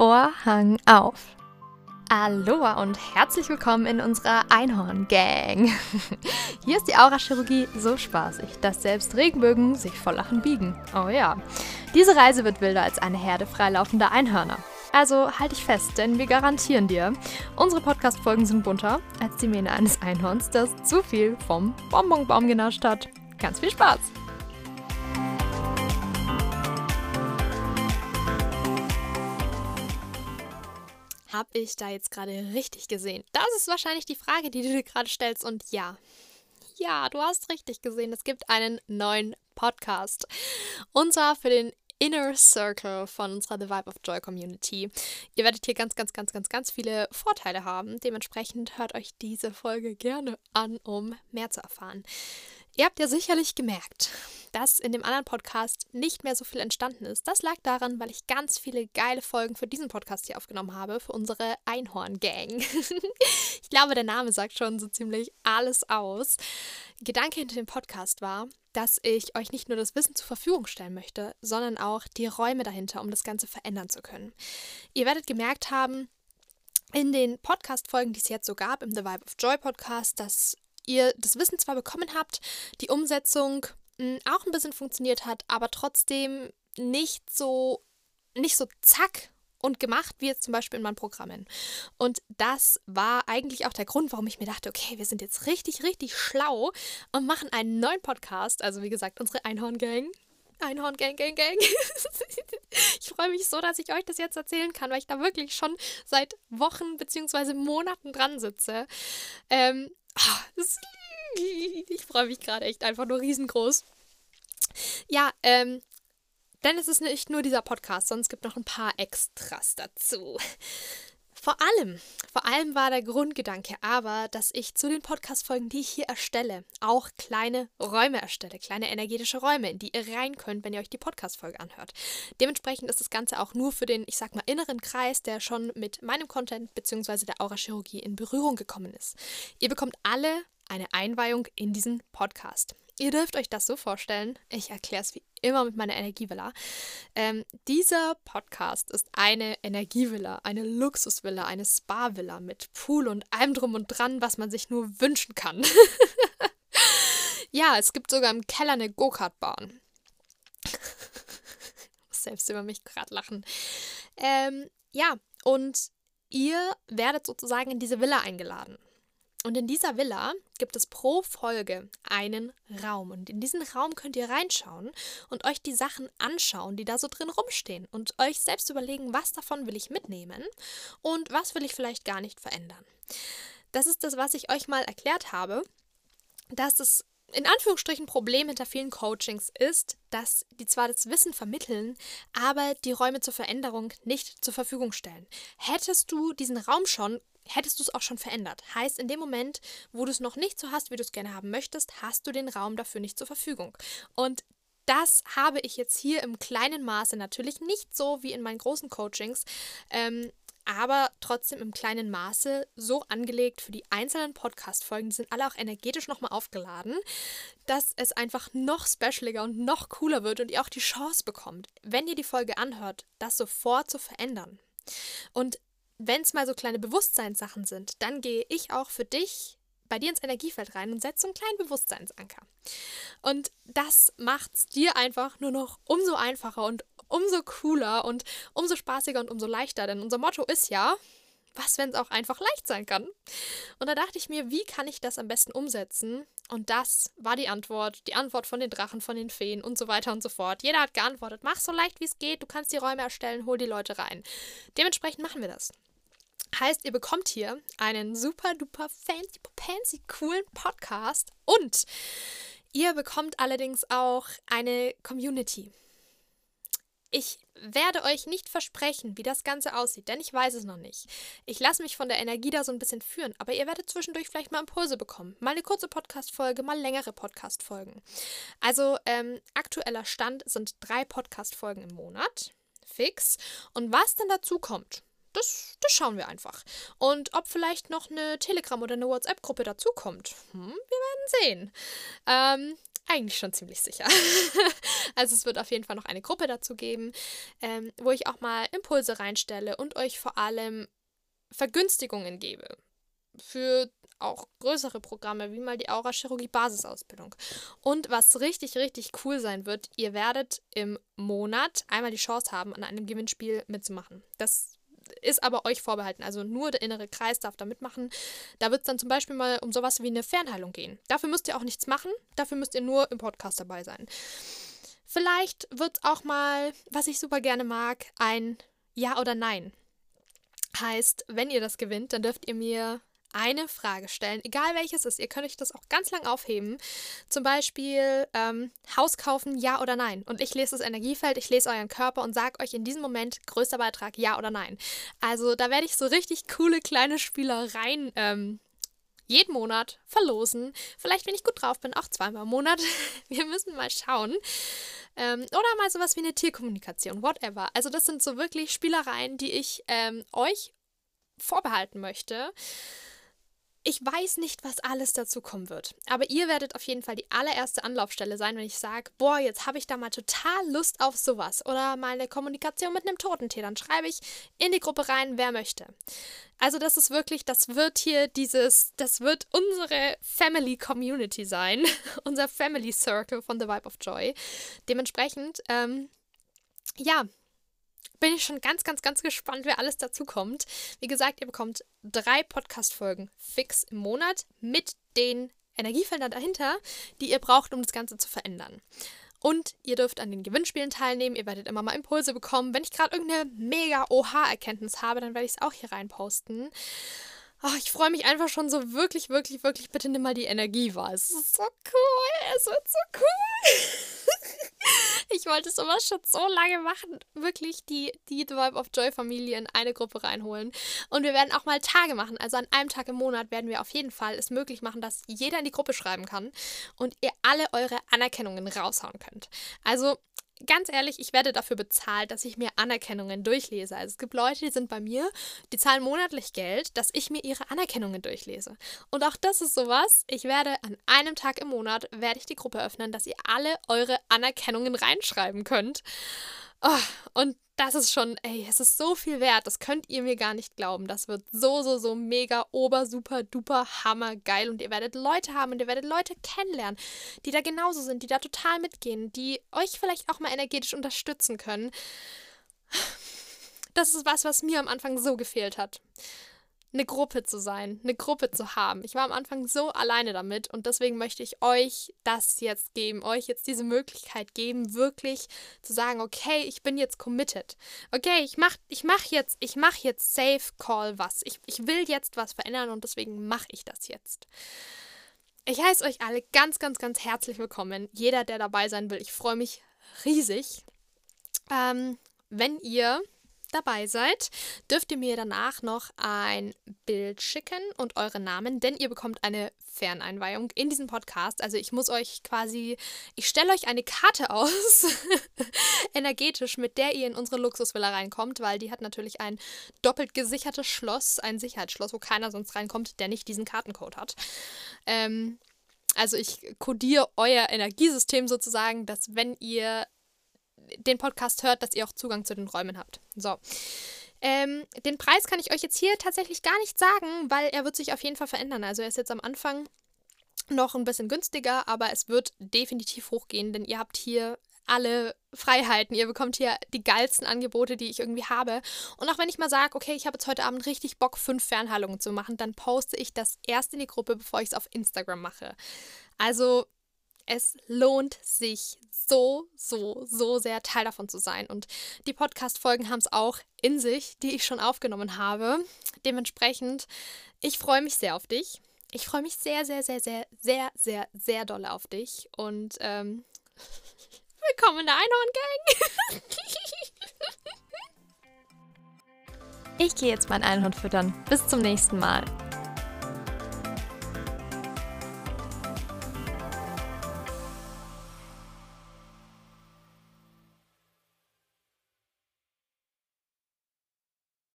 Vorhang auf. Aloha und herzlich willkommen in unserer Einhorn-Gang. Hier ist die Aurachirurgie so spaßig, dass selbst Regenbögen sich vor Lachen biegen. Oh ja. Diese Reise wird wilder als eine Herde freilaufender Einhörner. Also halt dich fest, denn wir garantieren dir, unsere Podcast-Folgen sind bunter als die Mähne eines Einhorns, das zu viel vom Bonbonbaum genascht hat. Ganz viel Spaß! Hab ich da jetzt gerade richtig gesehen? Das ist wahrscheinlich die Frage, die du dir gerade stellst. Und ja, ja, du hast richtig gesehen. Es gibt einen neuen Podcast. Und zwar für den Inner Circle von unserer The Vibe of Joy Community. Ihr werdet hier ganz, ganz, ganz, ganz, ganz viele Vorteile haben. Dementsprechend hört euch diese Folge gerne an, um mehr zu erfahren. Ihr habt ja sicherlich gemerkt, dass in dem anderen Podcast nicht mehr so viel entstanden ist. Das lag daran, weil ich ganz viele geile Folgen für diesen Podcast hier aufgenommen habe, für unsere Einhorn-Gang. ich glaube, der Name sagt schon so ziemlich alles aus. Gedanke hinter dem Podcast war, dass ich euch nicht nur das Wissen zur Verfügung stellen möchte, sondern auch die Räume dahinter, um das Ganze verändern zu können. Ihr werdet gemerkt haben, in den Podcast-Folgen, die es jetzt so gab, im The Vibe of Joy Podcast, dass ihr das Wissen zwar bekommen habt, die Umsetzung auch ein bisschen funktioniert hat, aber trotzdem nicht so, nicht so zack und gemacht, wie jetzt zum Beispiel in meinen Programmen. Und das war eigentlich auch der Grund, warum ich mir dachte, okay, wir sind jetzt richtig, richtig schlau und machen einen neuen Podcast. Also wie gesagt, unsere Einhorn-Gang. Einhorn Gang Gang Gang. ich freue mich so, dass ich euch das jetzt erzählen kann, weil ich da wirklich schon seit Wochen bzw. Monaten dran sitze. Ähm, Ah, ich freue mich gerade echt einfach nur riesengroß. Ja, ähm, denn es ist nicht nur dieser Podcast, sondern es gibt noch ein paar Extras dazu. Vor allem, vor allem war der Grundgedanke aber, dass ich zu den Podcast-Folgen, die ich hier erstelle, auch kleine Räume erstelle, kleine energetische Räume, in die ihr rein könnt, wenn ihr euch die Podcast-Folge anhört. Dementsprechend ist das Ganze auch nur für den, ich sag mal, inneren Kreis, der schon mit meinem Content bzw. der Aura-Chirurgie in Berührung gekommen ist. Ihr bekommt alle eine Einweihung in diesen Podcast. Ihr dürft euch das so vorstellen, ich erkläre es wie immer mit meiner Energievilla. Ähm, dieser Podcast ist eine Energievilla, eine Luxusvilla, eine Spa-Villa mit Pool und allem drum und dran, was man sich nur wünschen kann. ja, es gibt sogar im Keller eine Go-Kart-Bahn. selbst über mich gerade lachen. Ähm, ja, und ihr werdet sozusagen in diese Villa eingeladen. Und in dieser Villa gibt es pro Folge einen Raum. Und in diesen Raum könnt ihr reinschauen und euch die Sachen anschauen, die da so drin rumstehen. Und euch selbst überlegen, was davon will ich mitnehmen und was will ich vielleicht gar nicht verändern. Das ist das, was ich euch mal erklärt habe, dass es in Anführungsstrichen Problem hinter vielen Coachings ist, dass die zwar das Wissen vermitteln, aber die Räume zur Veränderung nicht zur Verfügung stellen. Hättest du diesen Raum schon, hättest du es auch schon verändert. Heißt, in dem Moment, wo du es noch nicht so hast, wie du es gerne haben möchtest, hast du den Raum dafür nicht zur Verfügung. Und das habe ich jetzt hier im kleinen Maße natürlich nicht so wie in meinen großen Coachings, ähm, aber trotzdem im kleinen Maße so angelegt für die einzelnen Podcast-Folgen. Die sind alle auch energetisch nochmal aufgeladen, dass es einfach noch specialiger und noch cooler wird und ihr auch die Chance bekommt, wenn ihr die Folge anhört, das sofort zu verändern. Und wenn es mal so kleine Bewusstseinssachen sind, dann gehe ich auch für dich bei dir ins Energiefeld rein und setze so einen kleinen Bewusstseinsanker. Und das macht es dir einfach nur noch umso einfacher und umso cooler und umso spaßiger und umso leichter. Denn unser Motto ist ja, was, wenn es auch einfach leicht sein kann? Und da dachte ich mir, wie kann ich das am besten umsetzen? Und das war die Antwort, die Antwort von den Drachen, von den Feen und so weiter und so fort. Jeder hat geantwortet, mach so leicht wie es geht, du kannst die Räume erstellen, hol die Leute rein. Dementsprechend machen wir das. Heißt, ihr bekommt hier einen super duper fancy, fancy, coolen Podcast und ihr bekommt allerdings auch eine Community. Ich werde euch nicht versprechen, wie das Ganze aussieht, denn ich weiß es noch nicht. Ich lasse mich von der Energie da so ein bisschen führen, aber ihr werdet zwischendurch vielleicht mal Impulse bekommen. Mal eine kurze Podcast-Folge, mal längere Podcast-Folgen. Also, ähm, aktueller Stand sind drei Podcast-Folgen im Monat. Fix. Und was dann dazu kommt, das, das schauen wir einfach. Und ob vielleicht noch eine Telegram- oder eine WhatsApp-Gruppe dazukommt, hm, wir werden sehen. Ähm, eigentlich schon ziemlich sicher. also es wird auf jeden Fall noch eine Gruppe dazu geben, ähm, wo ich auch mal Impulse reinstelle und euch vor allem Vergünstigungen gebe. Für auch größere Programme, wie mal die Aura-Chirurgie Basisausbildung. Und was richtig, richtig cool sein wird, ihr werdet im Monat einmal die Chance haben, an einem Gewinnspiel mitzumachen. Das ist aber euch vorbehalten. Also nur der innere Kreis darf da mitmachen. Da wird es dann zum Beispiel mal um sowas wie eine Fernheilung gehen. Dafür müsst ihr auch nichts machen. Dafür müsst ihr nur im Podcast dabei sein. Vielleicht wird es auch mal, was ich super gerne mag, ein Ja oder Nein. Heißt, wenn ihr das gewinnt, dann dürft ihr mir eine Frage stellen, egal welches ist. Ihr könnt euch das auch ganz lang aufheben. Zum Beispiel ähm, Haus kaufen, ja oder nein. Und ich lese das Energiefeld, ich lese euren Körper und sage euch in diesem Moment größter Beitrag, ja oder nein. Also da werde ich so richtig coole kleine Spielereien ähm, jeden Monat verlosen. Vielleicht, wenn ich gut drauf bin, auch zweimal im Monat. Wir müssen mal schauen. Ähm, oder mal sowas wie eine Tierkommunikation, whatever. Also das sind so wirklich Spielereien, die ich ähm, euch vorbehalten möchte. Ich weiß nicht, was alles dazu kommen wird. Aber ihr werdet auf jeden Fall die allererste Anlaufstelle sein, wenn ich sage, boah, jetzt habe ich da mal total Lust auf sowas. Oder mal eine Kommunikation mit einem Totentier. Dann schreibe ich in die Gruppe rein, wer möchte. Also das ist wirklich, das wird hier dieses, das wird unsere Family Community sein. unser Family Circle von The Vibe of Joy. Dementsprechend, ähm, ja, bin ich schon ganz, ganz, ganz gespannt, wer alles dazu kommt. Wie gesagt, ihr bekommt drei Podcast-Folgen fix im Monat mit den Energiefeldern dahinter, die ihr braucht, um das Ganze zu verändern. Und ihr dürft an den Gewinnspielen teilnehmen. Ihr werdet immer mal Impulse bekommen. Wenn ich gerade irgendeine mega OH-Erkenntnis habe, dann werde ich es auch hier reinposten. Oh, ich freue mich einfach schon so wirklich, wirklich, wirklich. Bitte nimm mal die Energie wahr. Es ist so cool. Es wird so cool. Ich wollte sowas schon so lange machen. Wirklich die, die The Vibe of Joy Familie in eine Gruppe reinholen. Und wir werden auch mal Tage machen. Also an einem Tag im Monat werden wir auf jeden Fall es möglich machen, dass jeder in die Gruppe schreiben kann und ihr alle eure Anerkennungen raushauen könnt. Also ganz ehrlich, ich werde dafür bezahlt, dass ich mir Anerkennungen durchlese. Also es gibt Leute, die sind bei mir, die zahlen monatlich Geld, dass ich mir ihre Anerkennungen durchlese. Und auch das ist sowas. Ich werde an einem Tag im Monat werde ich die Gruppe öffnen, dass ihr alle eure Anerkennungen reinschreiben könnt. Oh, und das ist schon, ey, es ist so viel wert. Das könnt ihr mir gar nicht glauben. Das wird so, so, so mega, ober, super, duper, hammer geil. Und ihr werdet Leute haben und ihr werdet Leute kennenlernen, die da genauso sind, die da total mitgehen, die euch vielleicht auch mal energetisch unterstützen können. Das ist was, was mir am Anfang so gefehlt hat eine Gruppe zu sein, eine Gruppe zu haben. Ich war am Anfang so alleine damit und deswegen möchte ich euch das jetzt geben, euch jetzt diese Möglichkeit geben, wirklich zu sagen, okay, ich bin jetzt committed. Okay, ich mach, ich mach jetzt, ich mach jetzt Safe Call was. Ich, ich will jetzt was verändern und deswegen mache ich das jetzt. Ich heiße euch alle ganz, ganz, ganz herzlich willkommen. Jeder, der dabei sein will, ich freue mich riesig. Ähm, wenn ihr dabei seid, dürft ihr mir danach noch ein Bild schicken und eure Namen, denn ihr bekommt eine Ferneinweihung in diesem Podcast. Also ich muss euch quasi, ich stelle euch eine Karte aus, energetisch, mit der ihr in unsere Luxusvilla reinkommt, weil die hat natürlich ein doppelt gesichertes Schloss, ein Sicherheitsschloss, wo keiner sonst reinkommt, der nicht diesen Kartencode hat. Ähm, also ich kodiere euer Energiesystem sozusagen, dass wenn ihr den Podcast hört, dass ihr auch Zugang zu den Räumen habt. So. Ähm, den Preis kann ich euch jetzt hier tatsächlich gar nicht sagen, weil er wird sich auf jeden Fall verändern. Also er ist jetzt am Anfang noch ein bisschen günstiger, aber es wird definitiv hochgehen, denn ihr habt hier alle Freiheiten. Ihr bekommt hier die geilsten Angebote, die ich irgendwie habe. Und auch wenn ich mal sage, okay, ich habe jetzt heute Abend richtig Bock, fünf Fernheilungen zu machen, dann poste ich das erst in die Gruppe, bevor ich es auf Instagram mache. Also es lohnt sich so, so, so sehr Teil davon zu sein. Und die Podcast-Folgen haben es auch in sich, die ich schon aufgenommen habe. Dementsprechend, ich freue mich sehr auf dich. Ich freue mich sehr, sehr, sehr, sehr, sehr, sehr, sehr doll auf dich. Und ähm, willkommen in der Einhorn-Gang. ich gehe jetzt mein Einhorn füttern. Bis zum nächsten Mal.